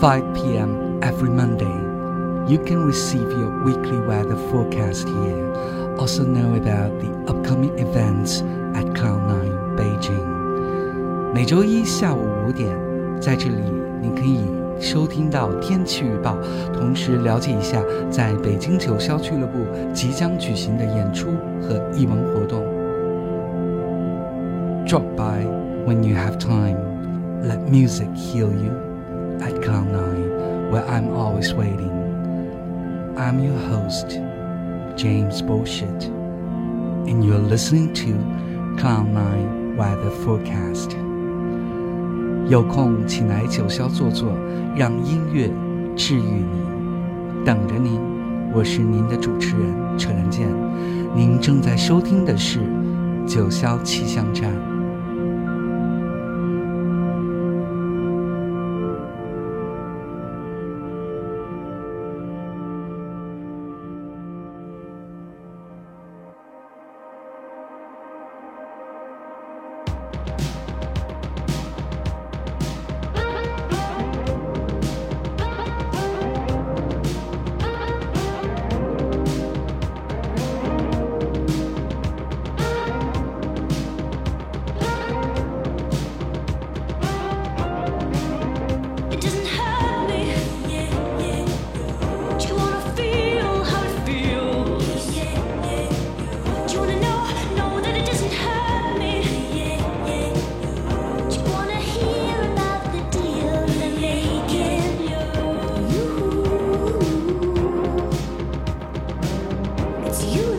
5 p.m. every Monday. You can receive your weekly weather forecast here. Also know about the upcoming events at Cloud9 Beijing. 每周一下午五点，在这里您可以收听到天气预报，同时了解一下在北京九霄俱乐部即将举行的演出和艺文活动。Drop by when you have time. Let music heal you Cloud Nine，where I'm always waiting. I'm your host, James Bullshit, and you're listening to Cloud Nine Weather Forecast. 有空请来九霄坐坐，让音乐治愈你。等着您，我是您的主持人陈仁健。您正在收听的是九霄气象站。you.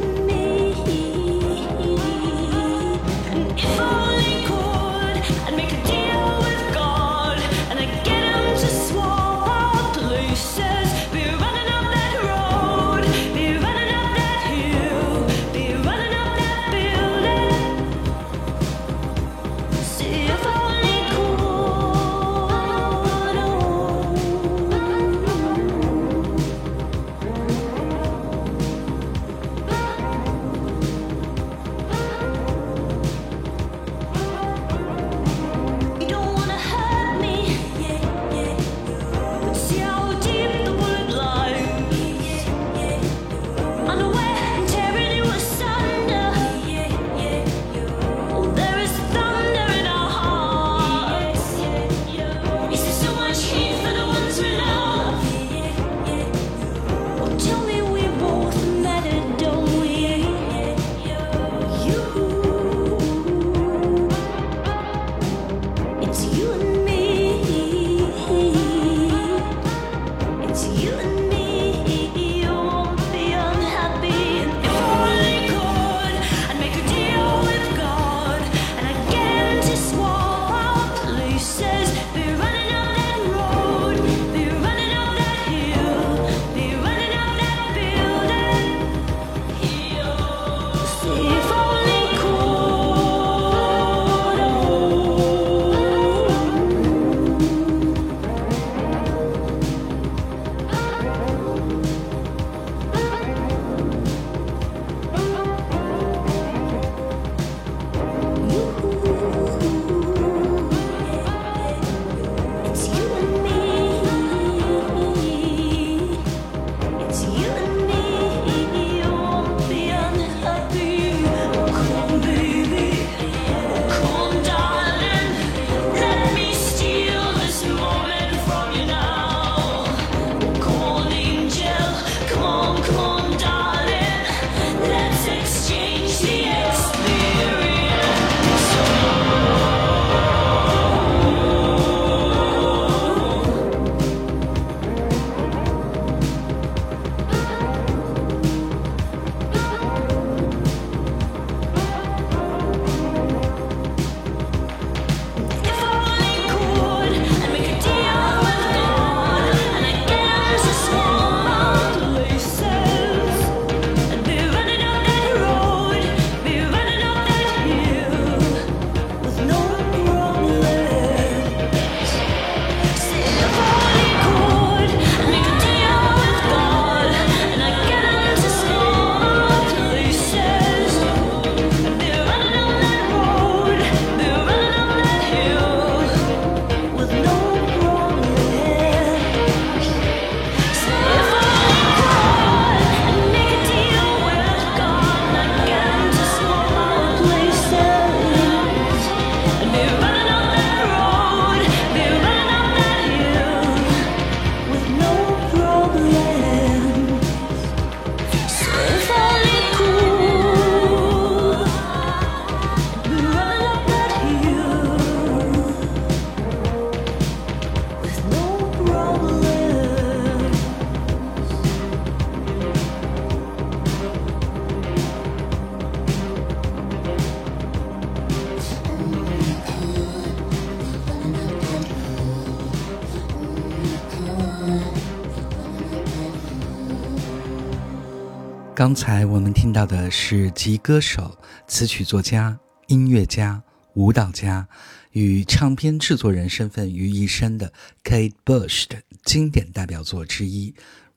刚才我们听到的是集歌手、词曲作家、音乐家、舞蹈家与唱片制作人身份于一身的 Kate Bush 的经典代表作之一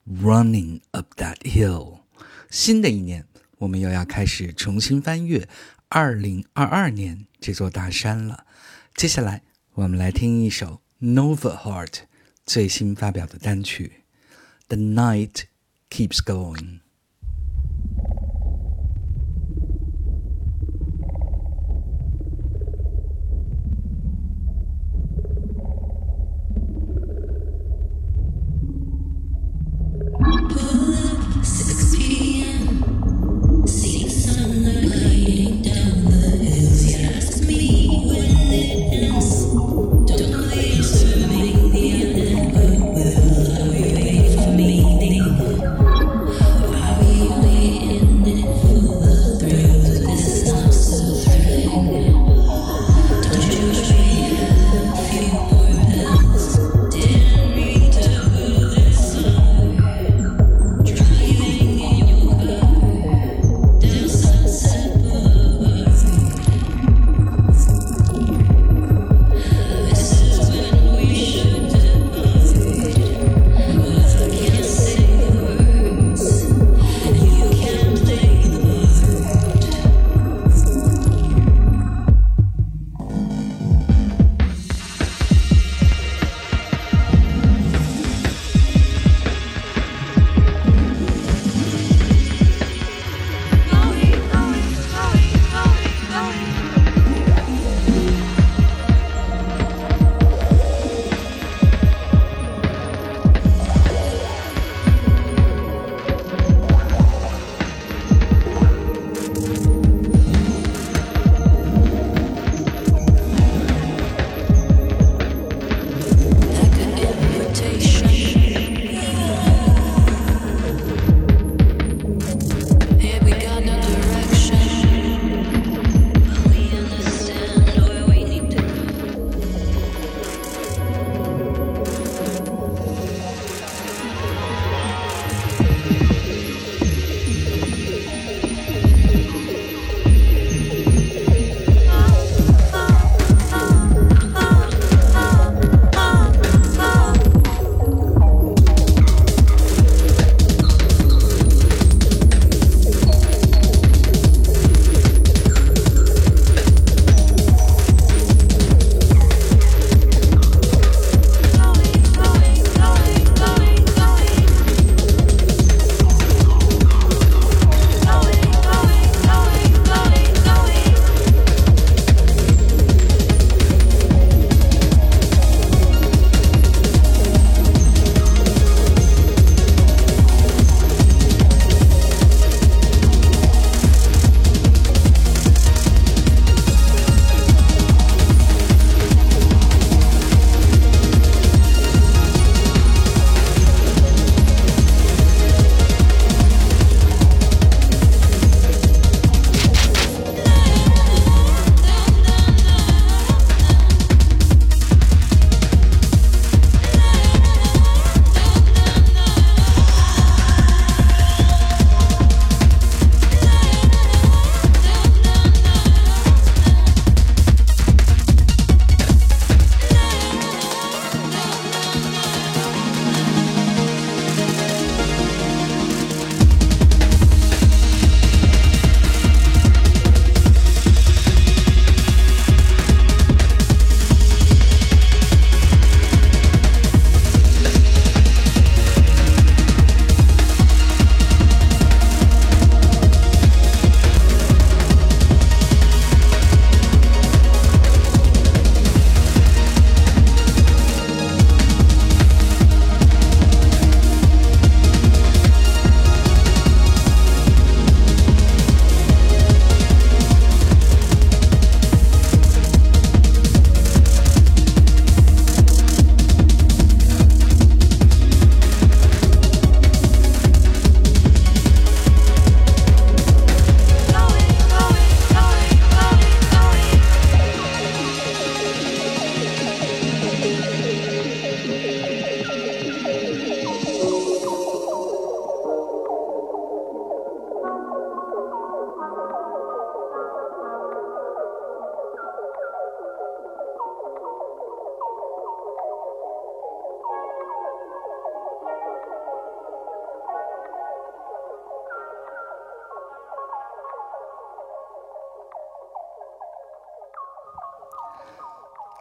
《Running Up That Hill》。新的一年，我们又要开始重新翻越2022年这座大山了。接下来，我们来听一首 Nova Heart 最新发表的单曲《The Night Keeps Going》。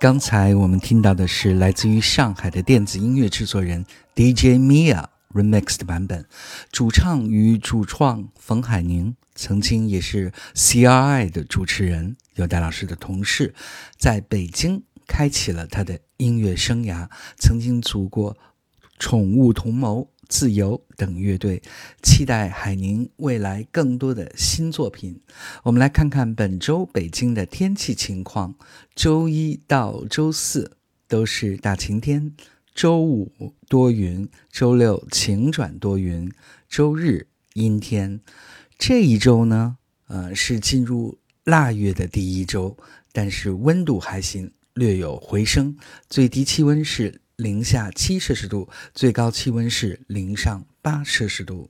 刚才我们听到的是来自于上海的电子音乐制作人 DJ Mia remix 的版本，主唱与主创冯海宁曾经也是 CRI 的主持人，有戴老师的同事，在北京开启了他的音乐生涯，曾经组过宠物同谋。自由等乐队，期待海宁未来更多的新作品。我们来看看本周北京的天气情况：周一到周四都是大晴天，周五多云，周六晴转多云，周日阴天。这一周呢，呃，是进入腊月的第一周，但是温度还行，略有回升，最低气温是。零下七摄氏度，最高气温是零上八摄氏度。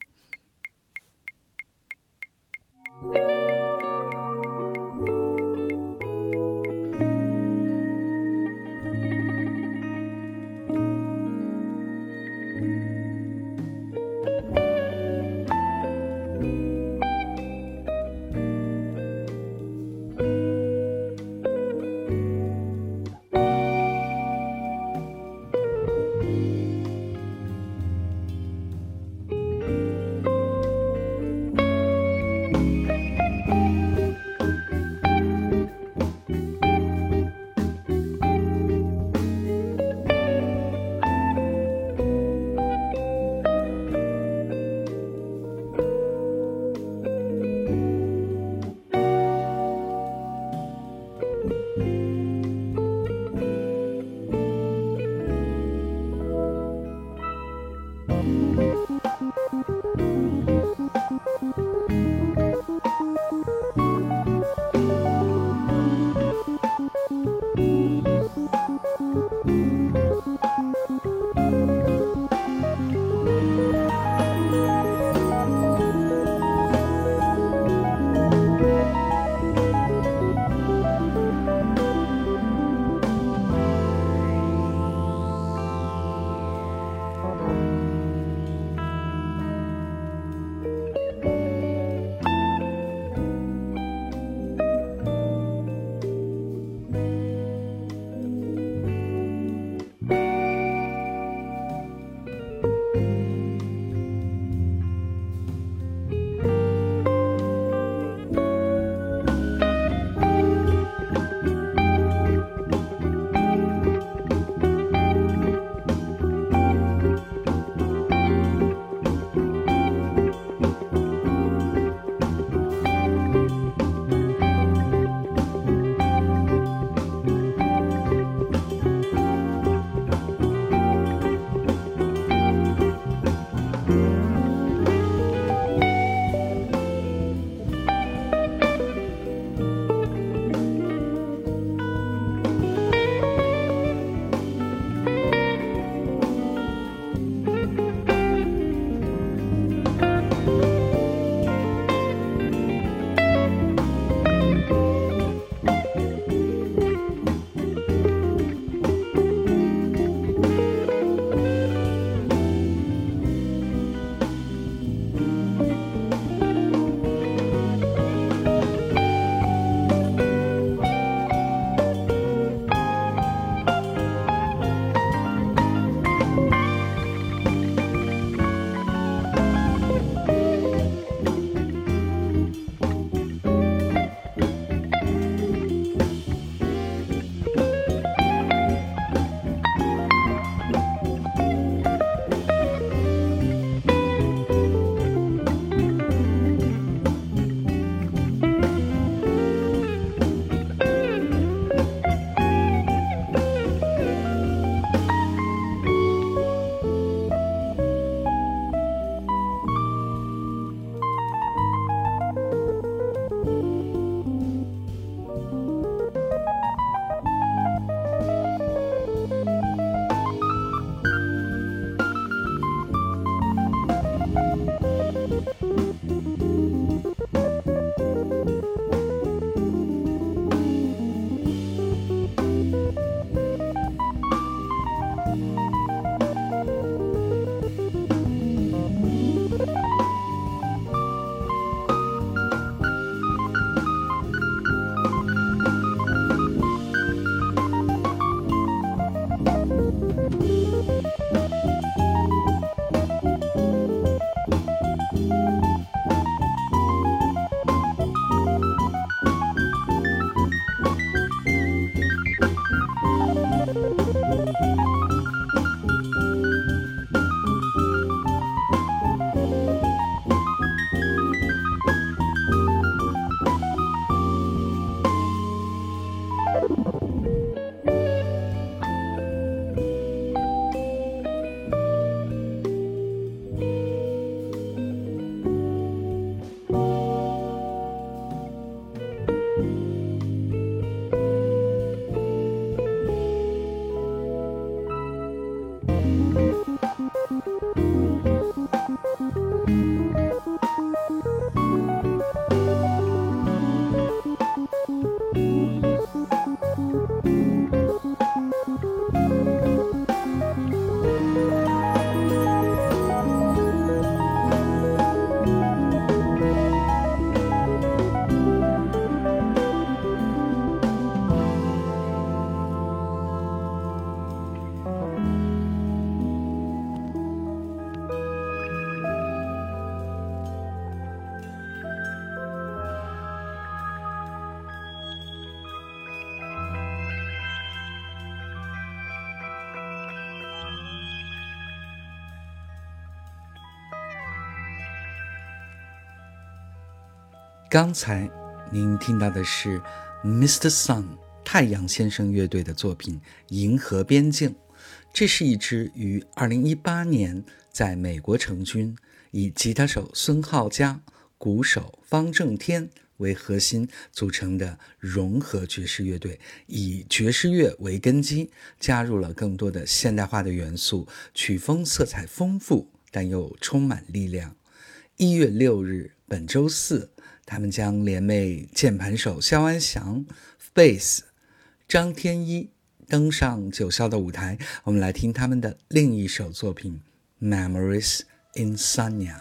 刚才您听到的是 Mr. Sun 太阳先生乐队的作品《银河边境》，这是一支于2018年在美国成军，以吉他手孙浩嘉、鼓手方正天为核心组成的融合爵士乐队，以爵士乐为根基，加入了更多的现代化的元素，曲风色彩丰富，但又充满力量。一月六日，本周四。他们将联袂键盘手肖安祥、贝斯张天一登上九霄的舞台。我们来听他们的另一首作品《Memories Insania》。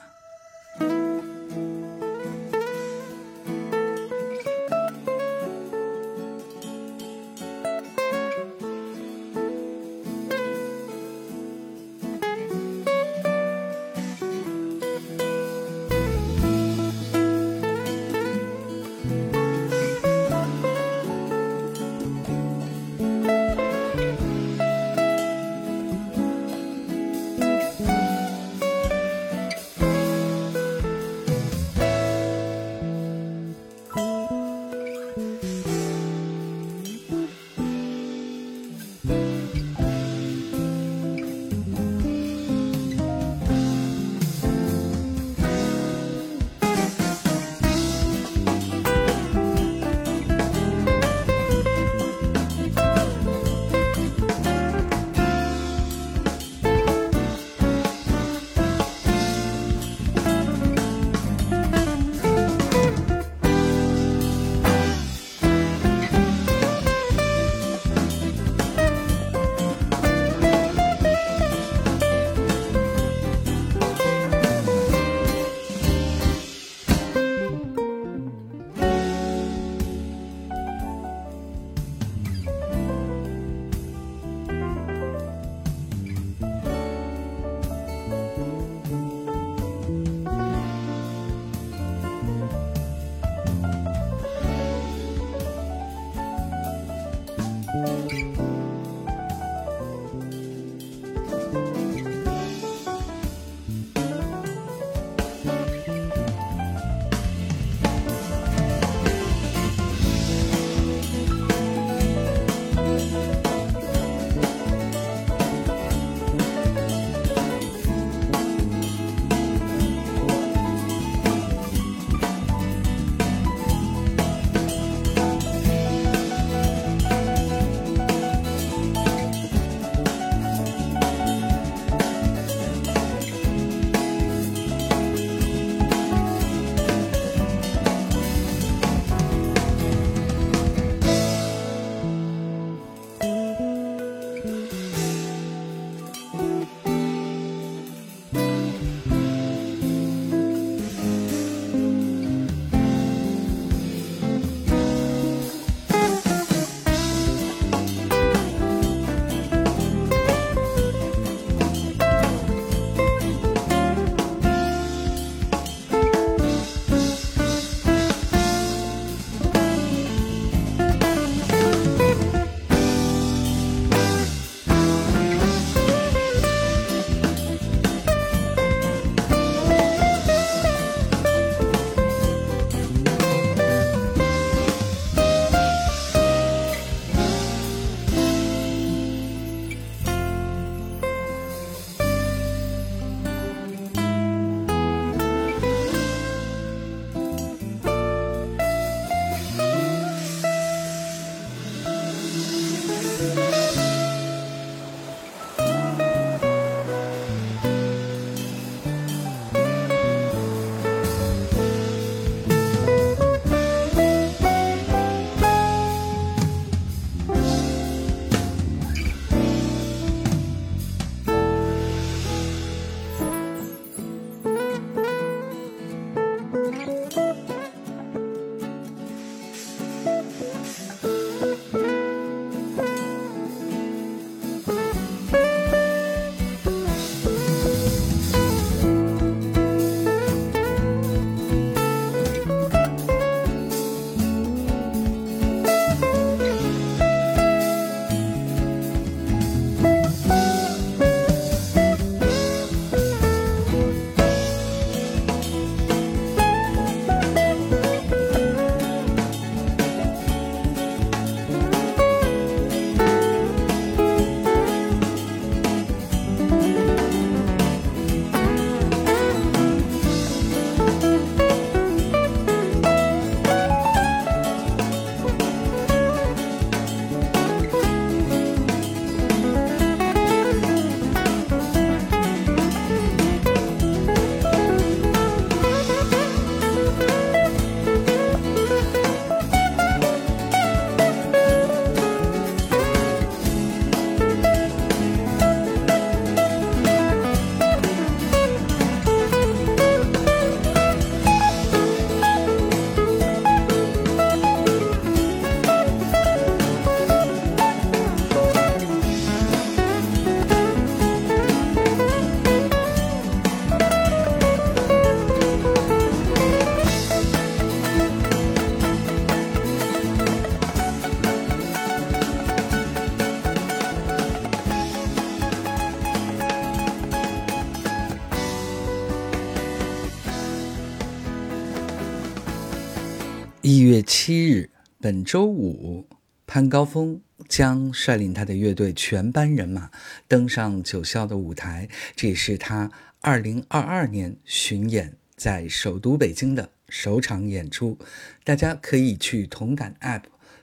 本周五，潘高峰将率领他的乐队全班人马登上九霄的舞台，这也是他二零二二年巡演在首都北京的首场演出。大家可以去同感 App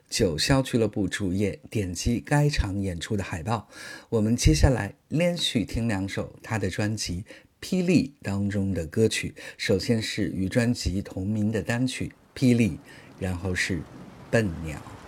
九霄俱乐部主页点击该场演出的海报。我们接下来连续听两首他的专辑《霹雳》当中的歌曲，首先是与专辑同名的单曲。霹雳，然后是笨鸟。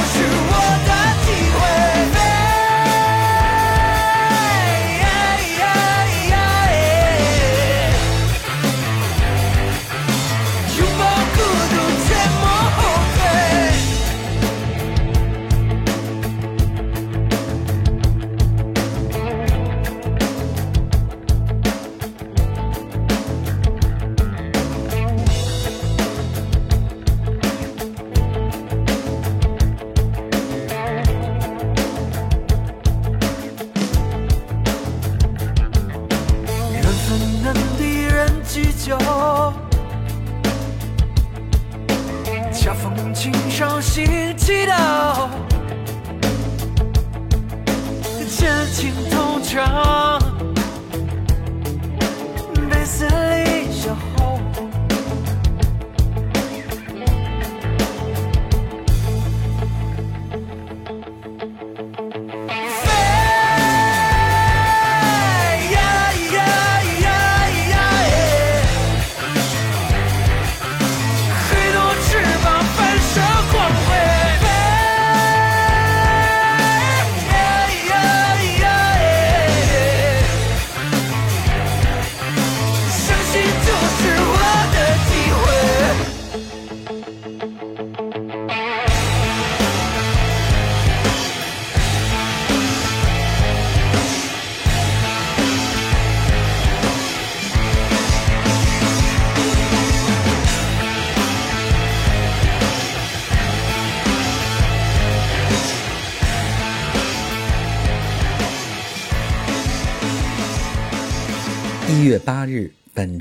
信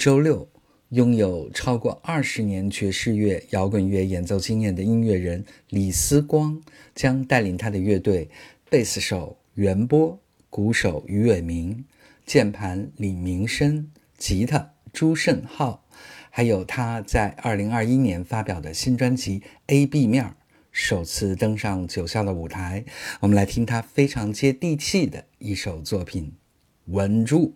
周六，拥有超过二十年爵士乐、摇滚乐演奏经验的音乐人李思光将带领他的乐队，贝斯手袁波、鼓手于伟明、键盘李明生、吉他朱胜浩，还有他在二零二一年发表的新专辑《A B 面》，首次登上九霄的舞台。我们来听他非常接地气的一首作品《稳住》。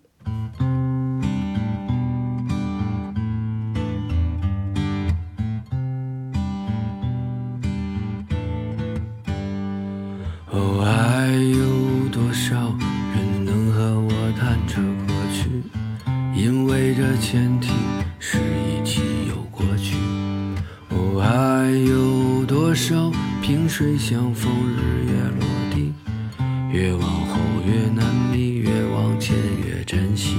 前提是一起有过去。哦，还有多少萍水相逢日月落地？越往后越难觅，越往前越珍惜。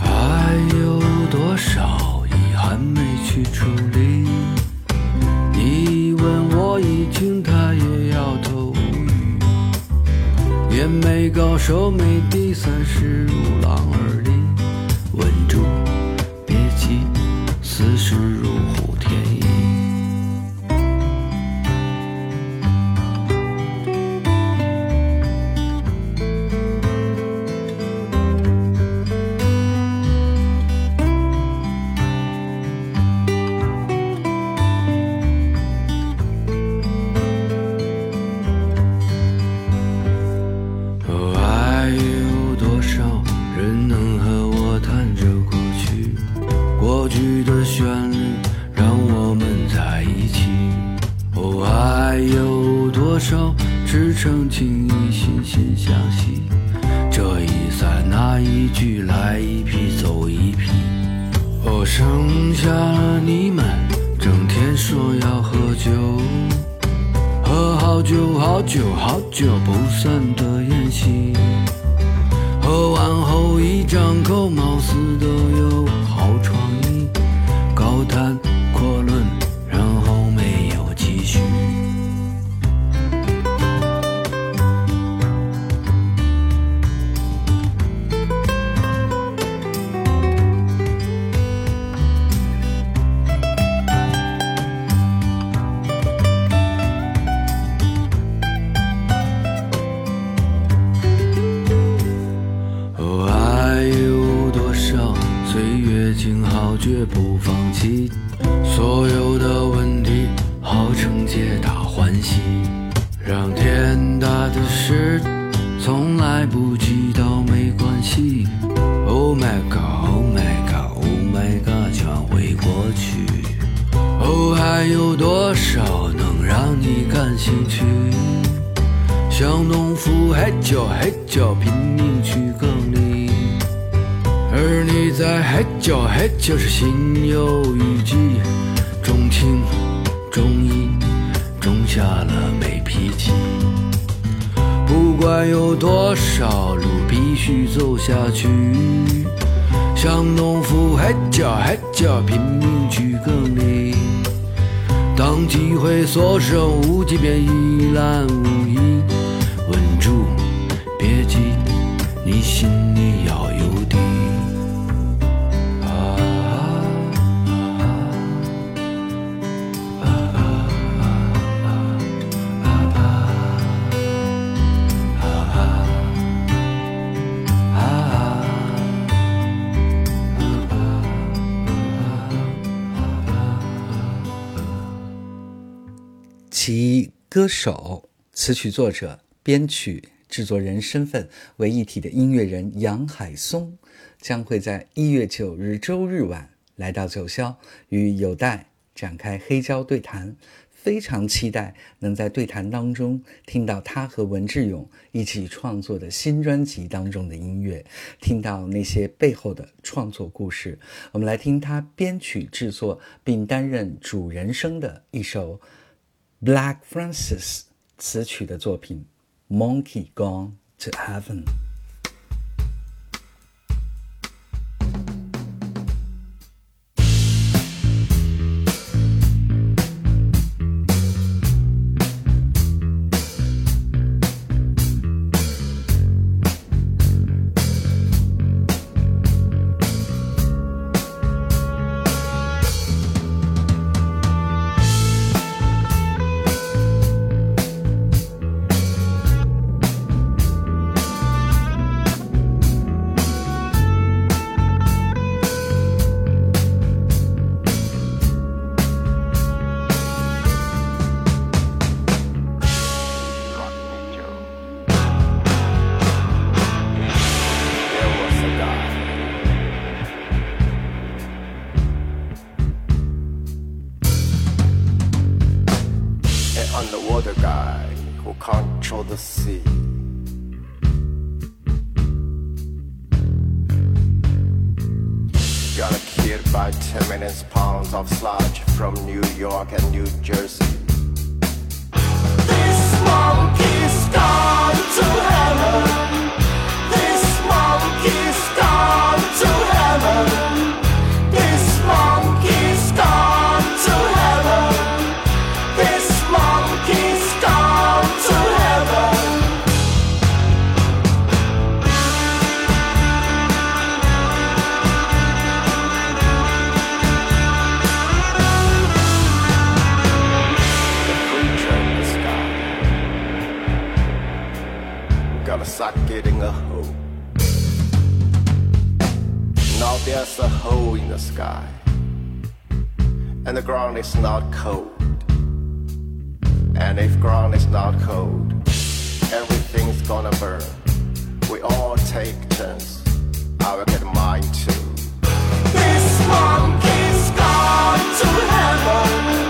还有多少遗憾没去处理？你问我已经，他也摇头无语。眼眉高手没第三世如狼而立，稳住，一句，来一批走一批。哦，剩下了你们，整天说要喝酒。喝好久好久好久不散的宴席，喝完后一张口，貌似都有好创意，高谈阔论，剩无歌手、词曲作者、编曲、制作人身份为一体的音乐人杨海松，将会在一月九日周日晚来到九霄，与有待展开黑胶对谈。非常期待能在对谈当中听到他和文志勇一起创作的新专辑当中的音乐，听到那些背后的创作故事。我们来听他编曲制作并担任主人声的一首 Black Francis 词曲的作品《Monkey Gone to Heaven》。 By 10 minutes pounds of sludge from New York and New Jersey. This monkey's The ground is not cold. And if ground is not cold, everything's gonna burn. We all take turns. I will get mine too. This monkey's gone to heaven.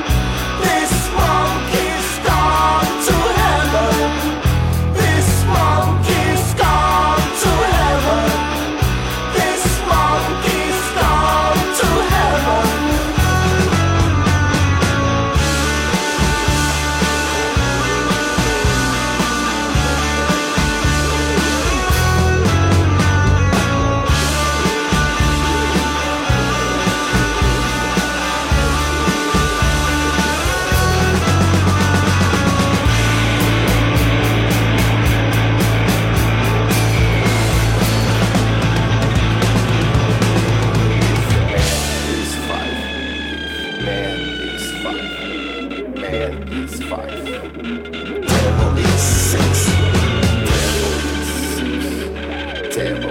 Tell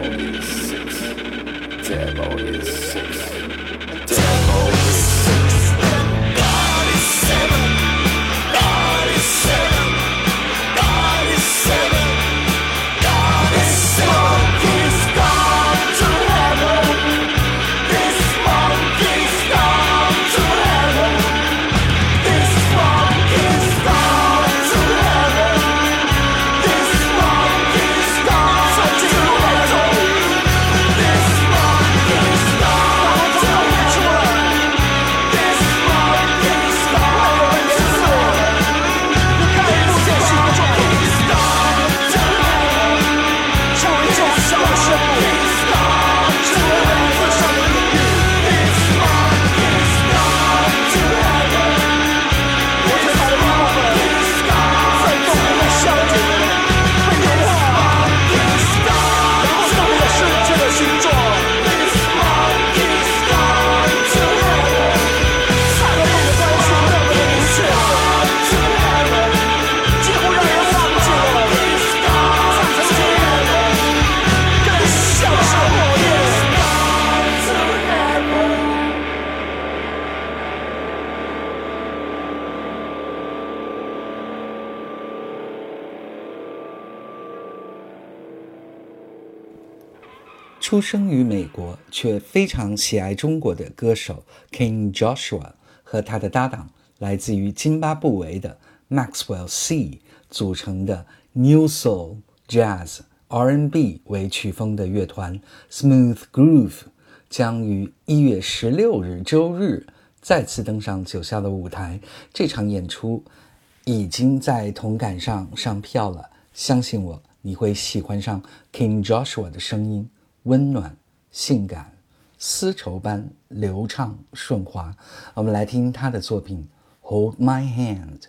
生于美国却非常喜爱中国的歌手 King Joshua 和他的搭档来自于津巴布韦的 Maxwell C 组成的 New Soul Jazz R&B 为曲风的乐团 Smooth Groove 将于一月十六日周日再次登上九霄的舞台。这场演出已经在同感上上票了，相信我，你会喜欢上 King Joshua 的声音。温暖、性感、丝绸般流畅顺滑，我们来听他的作品《Hold My Hand》。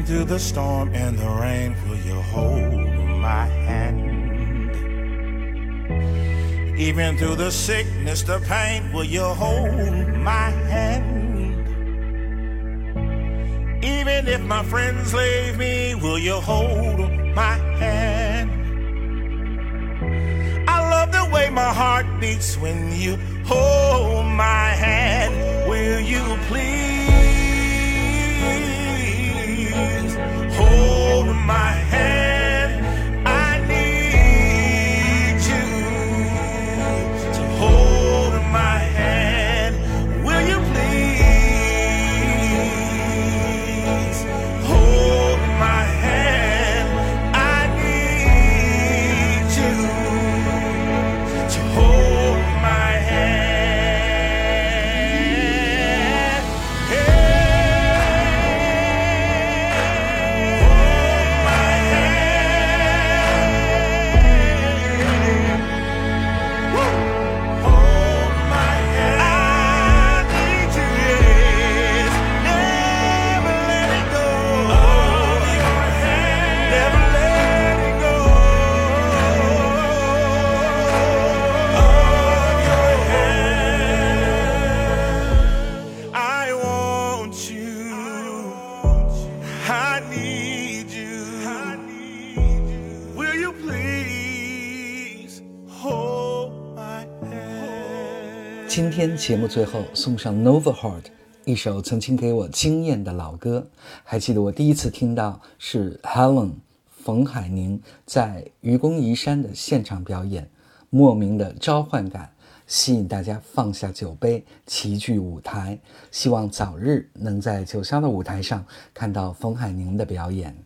Through the storm and the rain, will you hold my hand? Even through the sickness, the pain, will you hold my hand? Even if my friends leave me, will you hold my hand? I love the way my heart beats when you hold my hand. Will you please? my head. 今天节目最后送上 Nova Heart 一首曾经给我惊艳的老歌。还记得我第一次听到是 Helen 冯海宁在愚公移山的现场表演，莫名的召唤感吸引大家放下酒杯齐聚舞台。希望早日能在九霄的舞台上看到冯海宁的表演。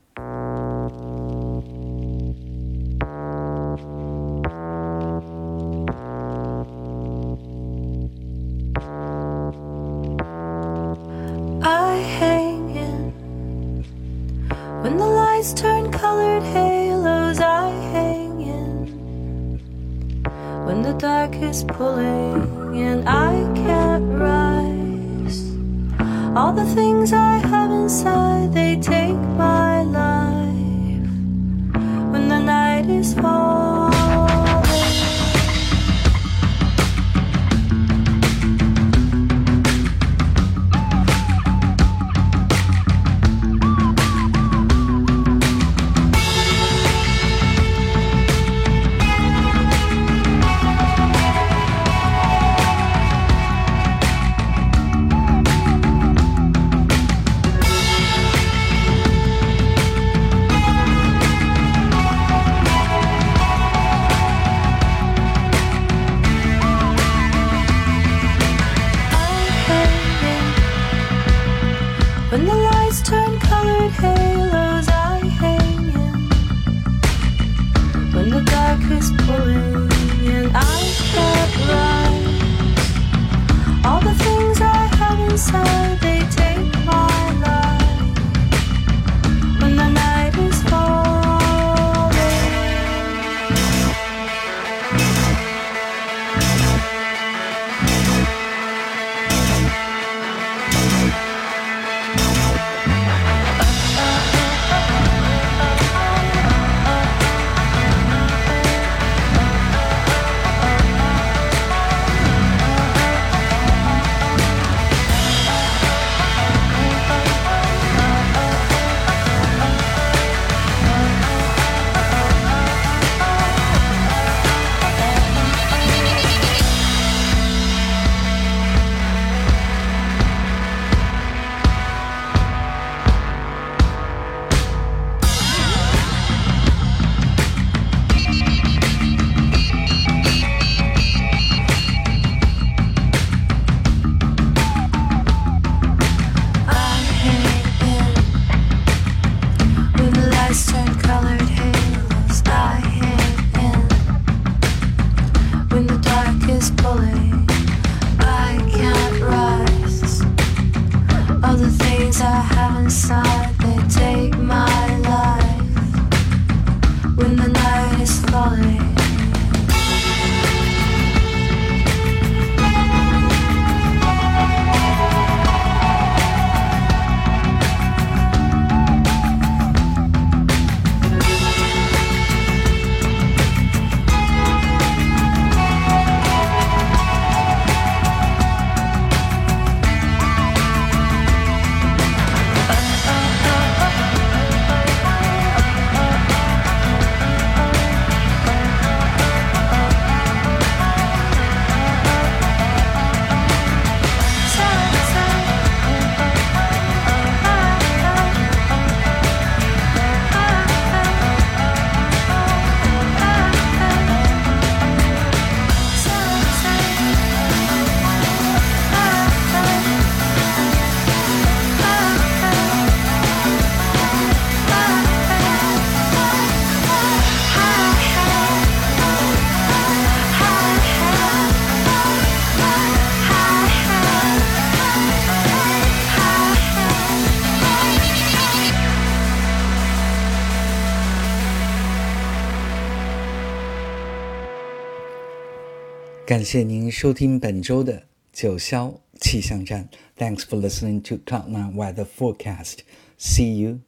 感谢您收听本周的九霄气象站。Thanks for listening to Cloud Nine Weather Forecast. See you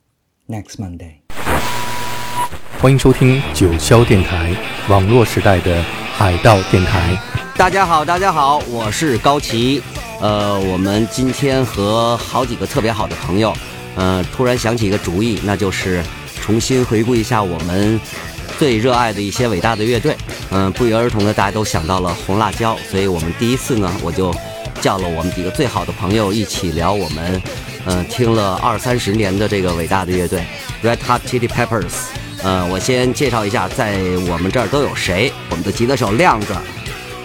next Monday. 欢迎收听九霄电台，网络时代的海盗电台。大家好，大家好，我是高奇。呃，我们今天和好几个特别好的朋友，呃，突然想起一个主意，那就是重新回顾一下我们最热爱的一些伟大的乐队。嗯、不约而同的，大家都想到了红辣椒，所以我们第一次呢，我就叫了我们几个最好的朋友一起聊我们，嗯、听了二三十年的这个伟大的乐队 Red Hot Chili Peppers。呃，我先介绍一下，在我们这儿都有谁。我们的吉他手亮子，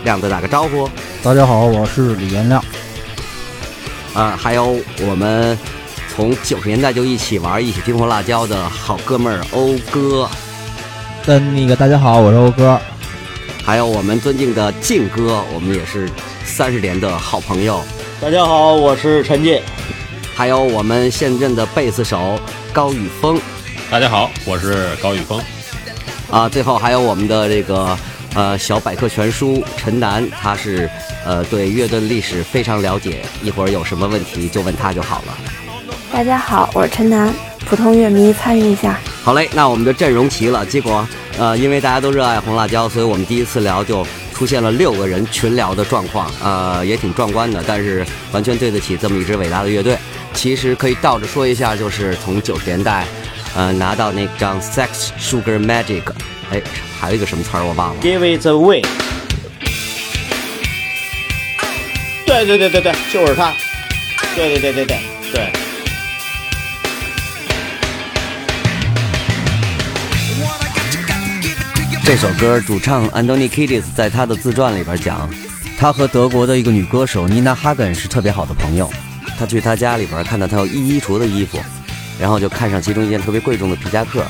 亮子打个招呼。大家好，我是李延亮。啊，还有我们从九十年代就一起玩、一起听红辣椒的好哥们儿欧哥，跟那个大家好，我是欧哥。还有我们尊敬的靖哥，我们也是三十年的好朋友。大家好，我是陈进。还有我们现任的贝斯手高宇峰。大家好，我是高宇峰。啊，最后还有我们的这个呃小百科全书陈楠，他是呃对乐队历史非常了解，一会儿有什么问题就问他就好了。大家好，我是陈楠，普通乐迷参与一下。好嘞，那我们的阵容齐了。结果，呃，因为大家都热爱红辣椒，所以我们第一次聊就出现了六个人群聊的状况，呃，也挺壮观的。但是完全对得起这么一支伟大的乐队。其实可以倒着说一下，就是从九十年代，呃，拿到那张《Sex Sugar Magic》，哎，还有一个什么词儿我忘了。Give it away。对对对对对，就是他。对对对对对对。这首歌主唱 Anthony Kiedis 在他的自传里边讲，他和德国的一个女歌手 Nina Hagen 是特别好的朋友。他去他家里边看到他有一衣橱的衣服，然后就看上其中一件特别贵重的皮夹克。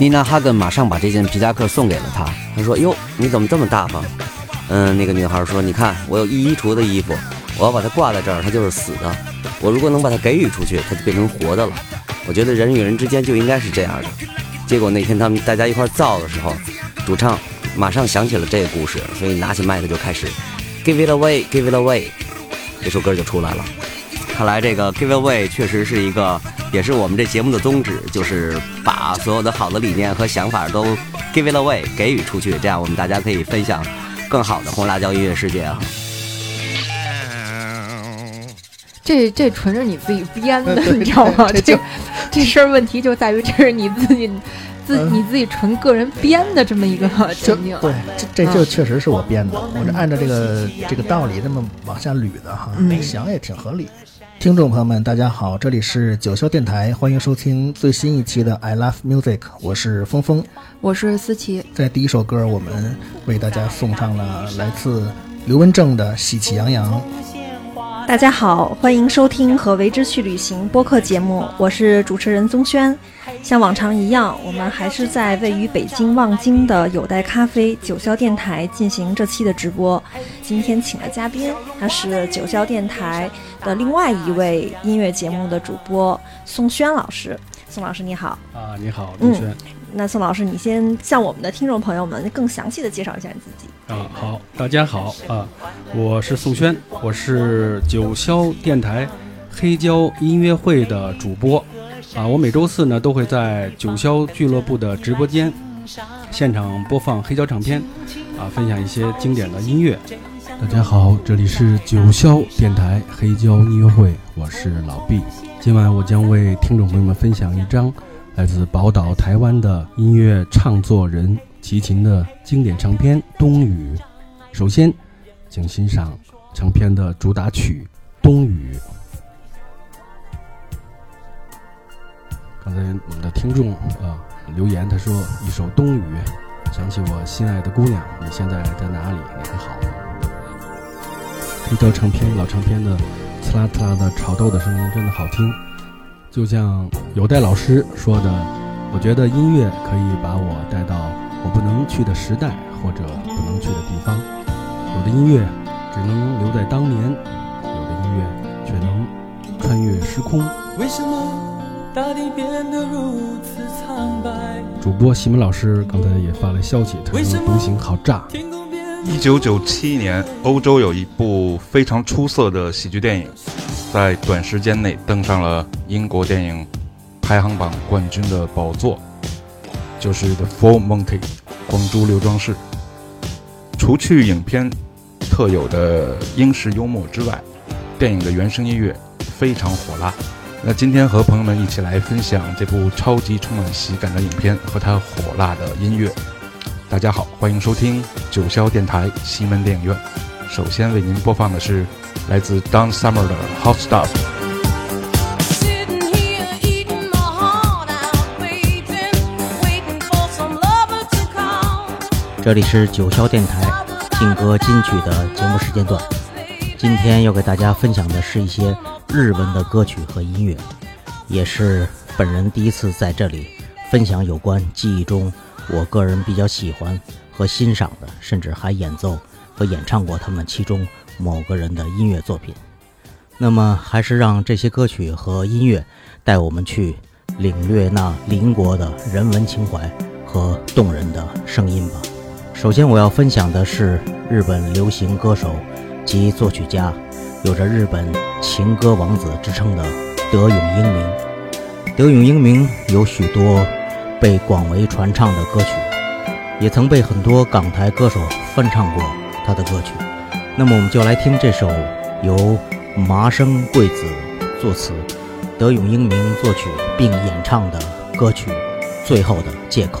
妮娜哈根马上把这件皮夹克送给了他。他说：“哟，你怎么这么大方？”嗯，那个女孩说：“你看，我有一衣橱的衣服，我要把它挂在这儿，它就是死的。我如果能把它给予出去，它就变成活的了。我觉得人与人之间就应该是这样的。”结果那天他们大家一块造的时候，主唱马上想起了这个故事，所以拿起麦克就开始 “Give it away, give it away”，这首歌就出来了。看来这个 “Give it away” 确实是一个。也是我们这节目的宗旨，就是把所有的好的理念和想法都 give it away 给予出去，这样我们大家可以分享更好的红辣椒音乐世界啊。这这纯是你自己编的，你知道吗？这这事儿问题就在于这是你自己自你自己纯个人编的这么一个情景。对，这这就确实是我编的，我这按照这个这个道理这么往下捋的哈，想也挺合理。听众朋友们，大家好，这里是九霄电台，欢迎收听最新一期的《I Love Music》，我是峰峰，我是思琪。在第一首歌，我们为大家送上了来自刘文正的《喜气洋洋》。大家好，欢迎收听和为之去旅行播客节目，我是主持人宗轩。像往常一样，我们还是在位于北京望京的有待咖啡九霄电台进行这期的直播。今天请的嘉宾，他是九霄电台的另外一位音乐节目的主播宋轩老师。宋老师你好啊，你好，宗轩。那宋老师，你先向我们的听众朋友们更详细的介绍一下你自己。啊，好，大家好啊，我是宋轩，我是九霄电台黑胶音乐会的主播啊。我每周四呢都会在九霄俱乐部的直播间现场播放黑胶唱片啊，分享一些经典的音乐。大家好，这里是九霄电台黑胶音乐会，我是老毕。今晚我将为听众朋友们分享一张来自宝岛台湾的音乐唱作人。齐秦的经典唱片《冬雨》，首先，请欣赏唱片的主打曲《冬雨》。刚才我们的听众啊留言，他说一首《冬雨》，想起我心爱的姑娘，你现在在哪里？你还好吗？黑胶唱片老唱片的刺啦刺啦的炒豆的声音真的好听，就像有代老师说的，我觉得音乐可以把我带到。我不能去的时代，或者不能去的地方，有的音乐只能留在当年，有的音乐却能穿越时空。为什么大地变得如此苍白？主播西门老师刚才也发来消息，他说《独行》好炸。一九九七年，欧洲有一部非常出色的喜剧电影，在短时间内登上了英国电影排行榜冠军的宝座。就是《The Four Monkey》光珠刘庄士。除去影片特有的英式幽默之外，电影的原声音乐非常火辣。那今天和朋友们一起来分享这部超级充满喜感的影片和它火辣的音乐。大家好，欢迎收听九霄电台西门电影院。首先为您播放的是来自 Don Summer 的《Hot Stuff》。这里是九霄电台劲歌金曲的节目时间段，今天要给大家分享的是一些日文的歌曲和音乐，也是本人第一次在这里分享有关记忆中我个人比较喜欢和欣赏的，甚至还演奏和演唱过他们其中某个人的音乐作品。那么，还是让这些歌曲和音乐带我们去领略那邻国的人文情怀和动人的声音吧。首先，我要分享的是日本流行歌手及作曲家，有着日本情歌王子之称的德永英明。德永英明有许多被广为传唱的歌曲，也曾被很多港台歌手翻唱过他的歌曲。那么，我们就来听这首由麻生贵子作词、德永英明作曲并演唱的歌曲《最后的借口》。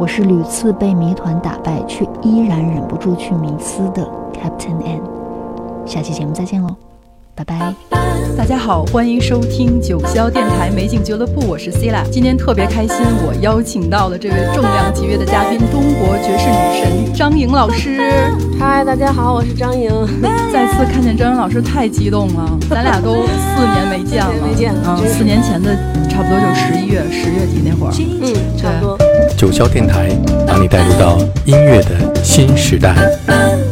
我是屡次被谜团打败，却依然忍不住去迷思的 Captain N。下期节目再见喽，拜拜。大家好，欢迎收听九霄电台美景俱乐部，我是 c i l a 今天特别开心，我邀请到了这位重量级别的嘉宾——中国爵士女神张莹老师。嗨，大家好，我是张莹。再次看见张莹老师，太激动了。咱俩都四年没见了，没见啊，四年前的差不多就十一月、十月底那会儿。嗯，差不多。九霄电台把你带入到音乐的新时代。